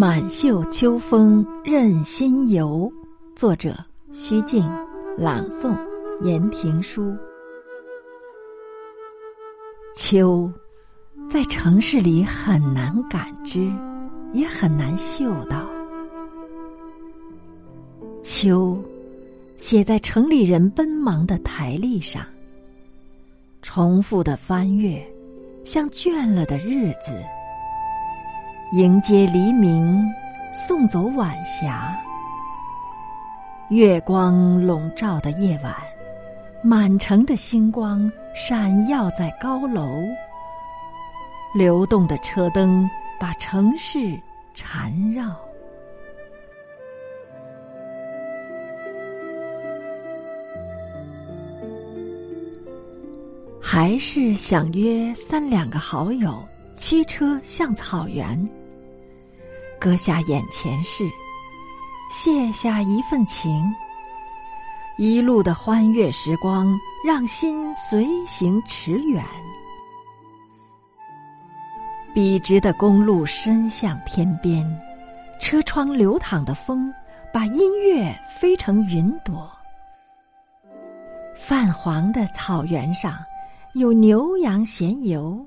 满袖秋风任心游，作者徐静，朗诵言庭书。秋，在城市里很难感知，也很难嗅到。秋，写在城里人奔忙的台历上，重复的翻阅，像倦了的日子。迎接黎明，送走晚霞。月光笼罩的夜晚，满城的星光闪耀在高楼。流动的车灯把城市缠绕。还是想约三两个好友，驱车向草原。搁下眼前事，卸下一份情。一路的欢悦时光，让心随行驰远。笔直的公路伸向天边，车窗流淌的风，把音乐飞成云朵。泛黄的草原上，有牛羊闲游，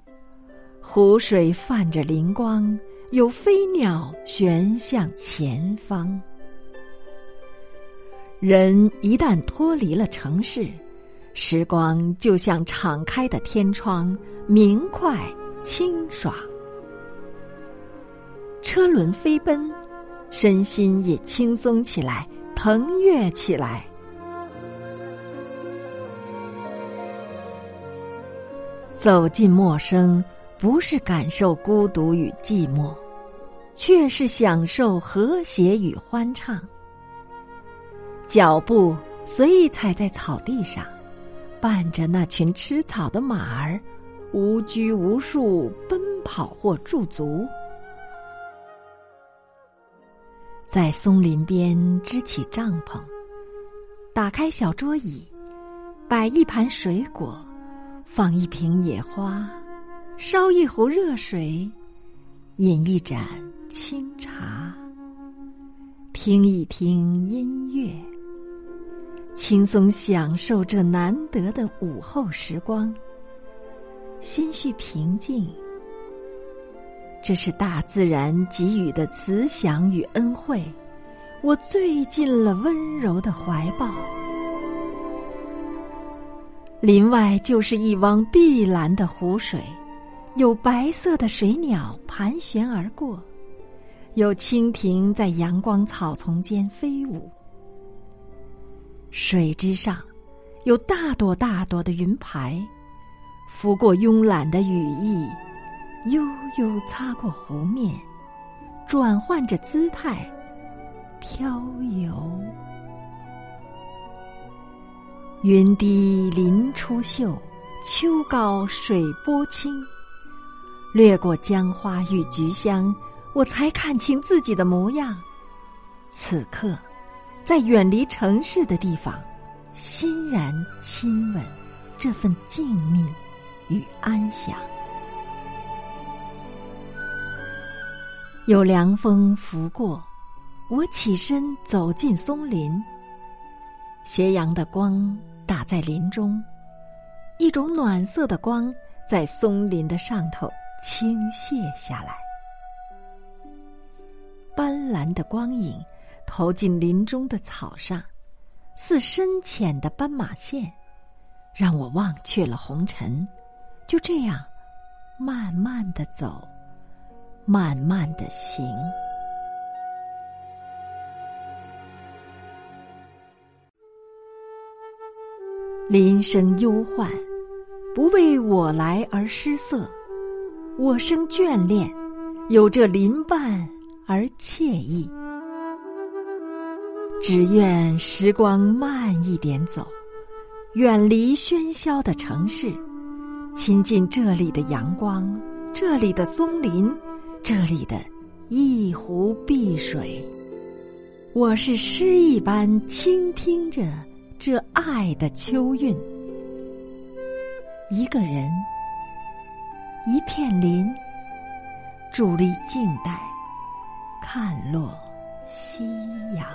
湖水泛着灵光。有飞鸟旋向前方。人一旦脱离了城市，时光就像敞开的天窗，明快清爽。车轮飞奔，身心也轻松起来，腾跃起来。走进陌生，不是感受孤独与寂寞。却是享受和谐与欢畅。脚步随意踩在草地上，伴着那群吃草的马儿，无拘无束奔跑或驻足。在松林边支起帐篷，打开小桌椅，摆一盘水果，放一瓶野花，烧一壶热水，饮一盏。清茶，听一听音乐，轻松享受这难得的午后时光。心绪平静，这是大自然给予的慈祥与恩惠，我醉进了温柔的怀抱。林外就是一汪碧蓝的湖水，有白色的水鸟盘旋而过。有蜻蜓在阳光草丛间飞舞，水之上有大朵大朵的云排，拂过慵懒的羽翼，悠悠擦过湖面，转换着姿态，飘游。云低林出秀，秋高水波清，掠过江花与菊香。我才看清自己的模样。此刻，在远离城市的地方，欣然亲吻这份静谧与安详。有凉风拂过，我起身走进松林。斜阳的光打在林中，一种暖色的光在松林的上头倾泻下来。斑斓的光影投进林中的草上，似深浅的斑马线，让我忘却了红尘。就这样，慢慢的走，慢慢的行。林生忧患，不为我来而失色；我生眷恋，有这林伴。而惬意，只愿时光慢一点走，远离喧嚣的城市，亲近这里的阳光，这里的松林，这里的一湖碧水。我是诗一般倾听着这爱的秋韵，一个人，一片林，伫立静待，看落夕阳。